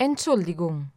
Entschuldigung.